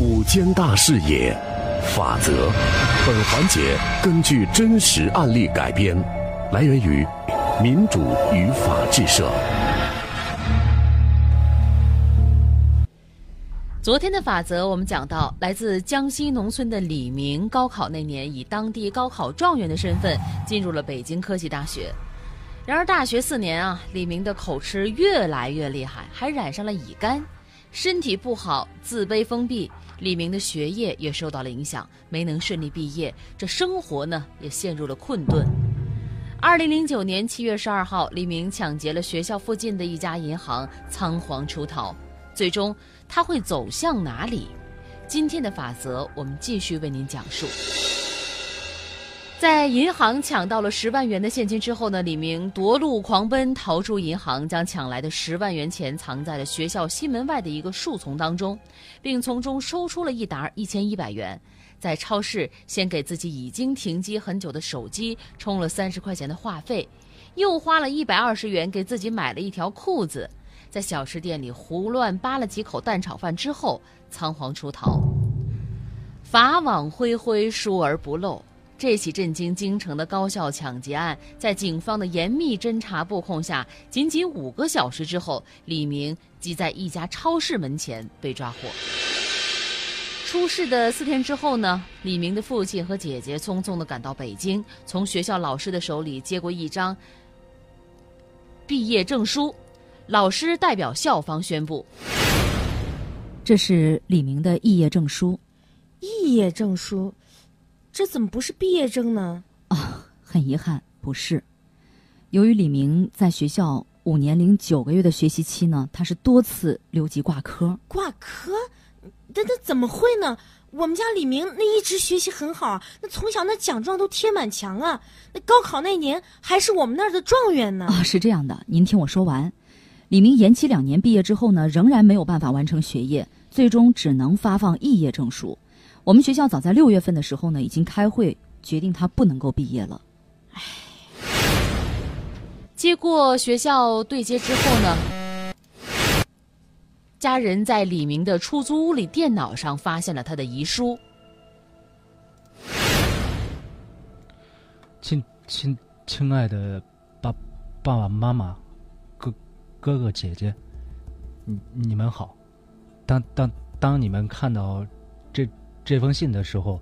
五间大视野，法则。本环节根据真实案例改编，来源于民主与法治社。昨天的法则，我们讲到，来自江西农村的李明，高考那年以当地高考状元的身份进入了北京科技大学。然而，大学四年啊，李明的口吃越来越厉害，还染上了乙肝，身体不好，自卑封闭。李明的学业也受到了影响，没能顺利毕业，这生活呢也陷入了困顿。二零零九年七月十二号，李明抢劫了学校附近的一家银行，仓皇出逃。最终，他会走向哪里？今天的法则，我们继续为您讲述。在银行抢到了十万元的现金之后呢，李明夺路狂奔，逃出银行，将抢来的十万元钱藏在了学校西门外的一个树丛当中，并从中收出了一沓一千一百元。在超市先给自己已经停机很久的手机充了三十块钱的话费，又花了一百二十元给自己买了一条裤子。在小吃店里胡乱扒了几口蛋炒饭之后，仓皇出逃。法网恢恢，疏而不漏。这起震惊京城的高校抢劫案，在警方的严密侦查布控下，仅仅五个小时之后，李明即在一家超市门前被抓获。出事的四天之后呢，李明的父亲和姐姐匆匆地赶到北京，从学校老师的手里接过一张毕业证书，老师代表校方宣布：“这是李明的肄业证书。”肄业证书。这怎么不是毕业证呢？啊，很遗憾，不是。由于李明在学校五年零九个月的学习期呢，他是多次留级挂科。挂科？那那怎么会呢？我们家李明那一直学习很好，那从小那奖状都贴满墙啊。那高考那年还是我们那儿的状元呢。啊，是这样的，您听我说完。李明延期两年毕业之后呢，仍然没有办法完成学业，最终只能发放肄业证书。我们学校早在六月份的时候呢，已经开会决定他不能够毕业了。唉，接过学校对接之后呢，家人在李明的出租屋里电脑上发现了他的遗书。亲亲亲爱的爸爸爸妈妈，哥哥哥姐姐，你你们好。当当当你们看到这。这封信的时候，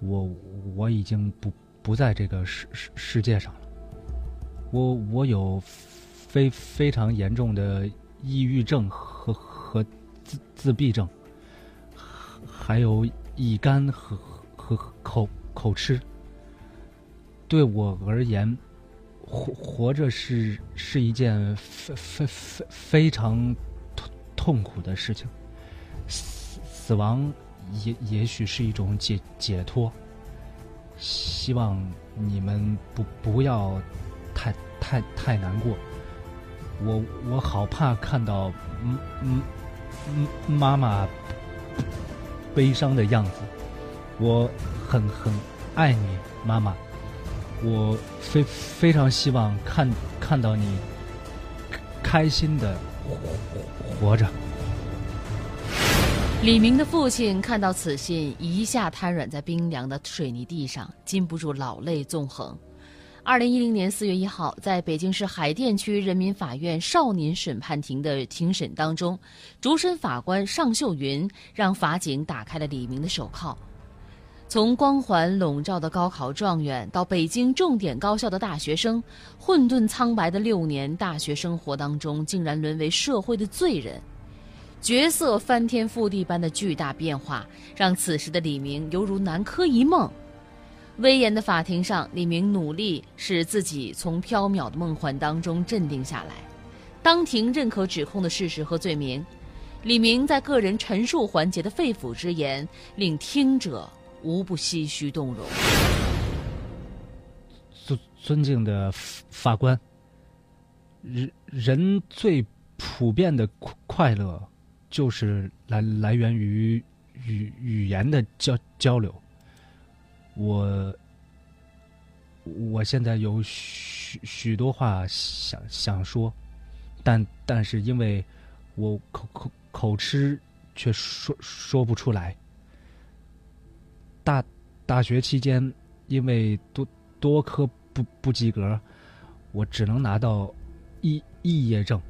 我我已经不不在这个世世世界上了。我我有非非常严重的抑郁症和和自自闭症，还有乙肝和和口口吃。对我而言，活活着是是一件非非非非常痛痛苦的事情。死死亡。也也许是一种解解脱。希望你们不不要太太太难过。我我好怕看到嗯嗯嗯妈妈悲伤的样子。我很很爱你，妈妈。我非非常希望看看到你开心的活活着。李明的父亲看到此信，一下瘫软在冰凉的水泥地上，禁不住老泪纵横。二零一零年四月一号，在北京市海淀区人民法院少年审判庭的庭审当中，主审法官尚秀云让法警打开了李明的手铐。从光环笼罩的高考状元到北京重点高校的大学生，混沌苍白的六年大学生活当中，竟然沦为社会的罪人。角色翻天覆地般的巨大变化，让此时的李明犹如南柯一梦。威严的法庭上，李明努力使自己从缥缈的梦幻当中镇定下来。当庭认可指控的事实和罪名，李明在个人陈述环节的肺腑之言，令听者无不唏嘘动容。尊尊敬的法官，人人最普遍的快乐。就是来来源于语语言的交交流。我我现在有许许多话想想说，但但是因为我口口口吃却说说不出来。大大学期间，因为多多科不不及格，我只能拿到肄肄业证，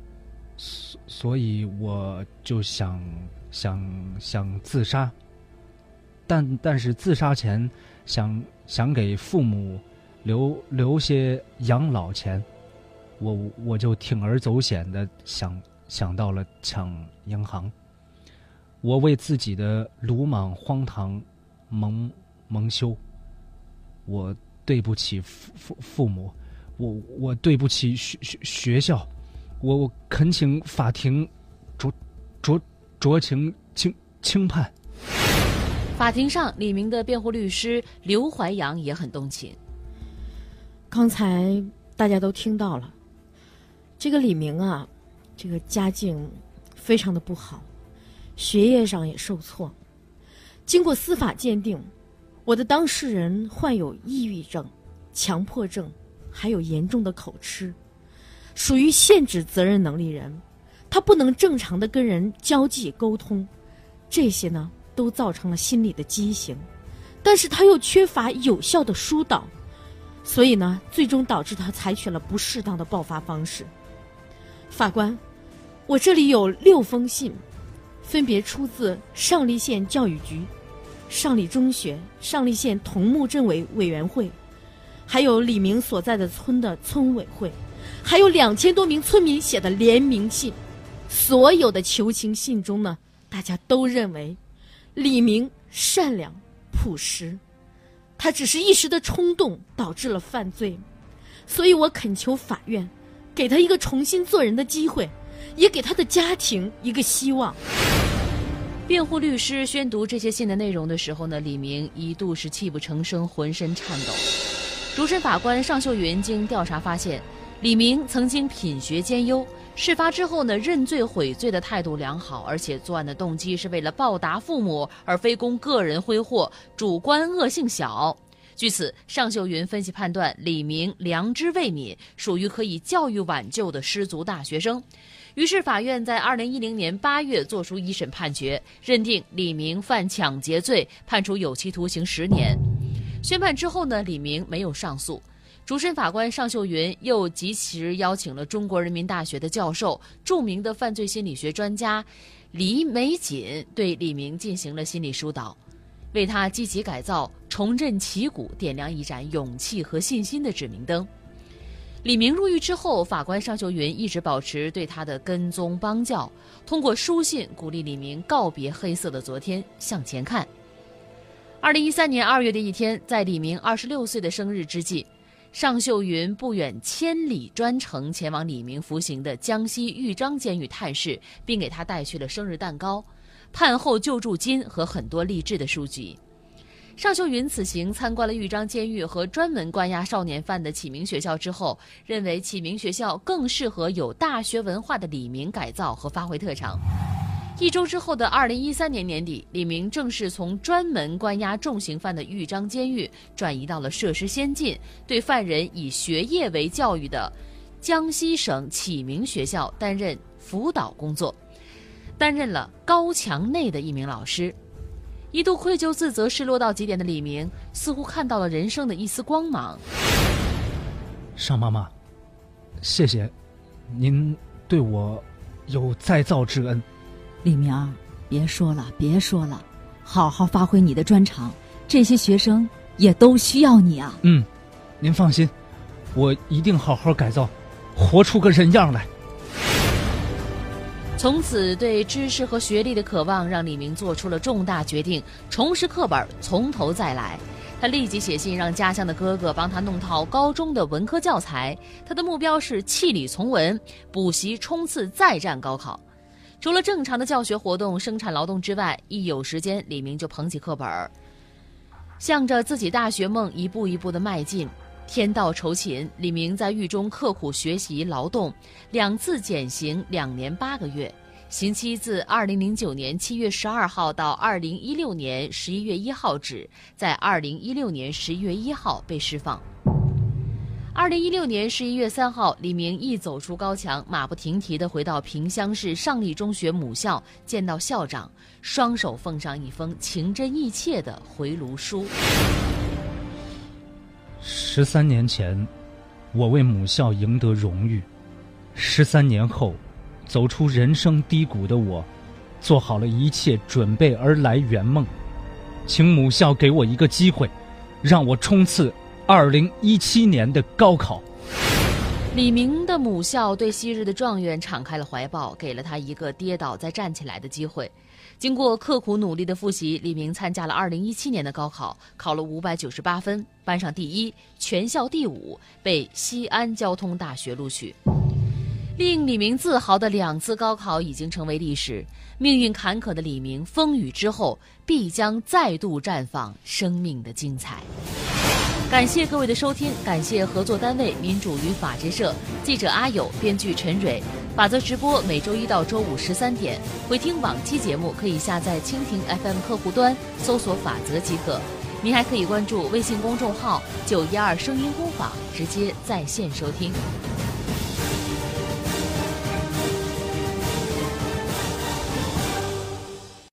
所所以我就想想想自杀。但但是自杀前想想给父母留留些养老钱，我我就铤而走险的想想到了抢银行。我为自己的鲁莽荒唐蒙蒙羞，我对不起父父父母，我我对不起学学学校，我我恳请法庭酌酌酌情轻轻判。法庭上，李明的辩护律师刘怀阳也很动情。刚才大家都听到了，这个李明啊，这个家境非常的不好，学业上也受挫。经过司法鉴定，我的当事人患有抑郁症、强迫症，还有严重的口吃，属于限制责任能力人，他不能正常的跟人交际沟通，这些呢。都造成了心理的畸形，但是他又缺乏有效的疏导，所以呢，最终导致他采取了不适当的爆发方式。法官，我这里有六封信，分别出自上栗县教育局、上栗中学、上栗县桐木镇委委员会，还有李明所在的村的村委会，还有两千多名村民写的联名信。所有的求情信中呢，大家都认为。李明善良朴实，他只是一时的冲动导致了犯罪，所以我恳求法院给他一个重新做人的机会，也给他的家庭一个希望。辩护律师宣读这些信的内容的时候呢，李明一度是泣不成声，浑身颤抖。主审法官尚秀云经调查发现，李明曾经品学兼优。事发之后呢，认罪悔罪的态度良好，而且作案的动机是为了报答父母，而非供个人挥霍，主观恶性小。据此，尚秀云分析判断，李明良知未泯，属于可以教育挽救的失足大学生。于是，法院在二零一零年八月作出一审判决，认定李明犯抢劫罪，判处有期徒刑十年。宣判之后呢，李明没有上诉。主审法官尚秀云又及时邀请了中国人民大学的教授、著名的犯罪心理学专家李美锦，对李明进行了心理疏导，为他积极改造、重振旗鼓点亮一盏勇气和信心的指明灯。李明入狱之后，法官尚秀云一直保持对他的跟踪帮教，通过书信鼓励李明告别黑色的昨天，向前看。二零一三年二月的一天，在李明二十六岁的生日之际。尚秀云不远千里专程前往李明服刑的江西豫章监狱探视，并给他带去了生日蛋糕、判后救助金和很多励志的书籍。尚秀云此行参观了豫章监狱和专门关押少年犯的启明学校之后，认为启明学校更适合有大学文化的李明改造和发挥特长。一周之后的二零一三年年底，李明正式从专门关押重刑犯的豫章监狱转移到了设施先进、对犯人以学业为教育的江西省启明学校担任辅导工作，担任了高墙内的一名老师。一度愧疚、自责、失落到极点的李明，似乎看到了人生的一丝光芒。尚妈妈，谢谢您对我有再造之恩。李明儿，别说了，别说了，好好发挥你的专长，这些学生也都需要你啊。嗯，您放心，我一定好好改造，活出个人样来。从此，对知识和学历的渴望让李明做出了重大决定：重拾课本，从头再来。他立即写信让家乡的哥哥帮他弄套高中的文科教材。他的目标是弃理从文，补习冲刺再战高考。除了正常的教学活动、生产劳动之外，一有时间，李明就捧起课本儿，向着自己大学梦一步一步的迈进。天道酬勤，李明在狱中刻苦学习劳动，两次减刑两年八个月，刑期自二零零九年七月十二号到二零一六年十一月一号止，在二零一六年十一月一号被释放。二零一六年十一月三号，李明一走出高墙，马不停蹄地回到萍乡市上立中学母校，见到校长，双手奉上一封情真意切的回炉书。十三年前，我为母校赢得荣誉；十三年后，走出人生低谷的我，做好了一切准备而来圆梦。请母校给我一个机会，让我冲刺。二零一七年的高考，李明的母校对昔日的状元敞开了怀抱，给了他一个跌倒再站起来的机会。经过刻苦努力的复习，李明参加了二零一七年的高考，考了五百九十八分，班上第一，全校第五，被西安交通大学录取。令李明自豪的两次高考已经成为历史。命运坎坷的李明，风雨之后必将再度绽放生命的精彩。感谢各位的收听，感谢合作单位民主与法制社，记者阿友，编剧陈蕊。法则直播每周一到周五十三点，回听往期节目可以下载蜻蜓 FM 客户端，搜索“法则”即可。您还可以关注微信公众号“九一二声音工坊”，直接在线收听。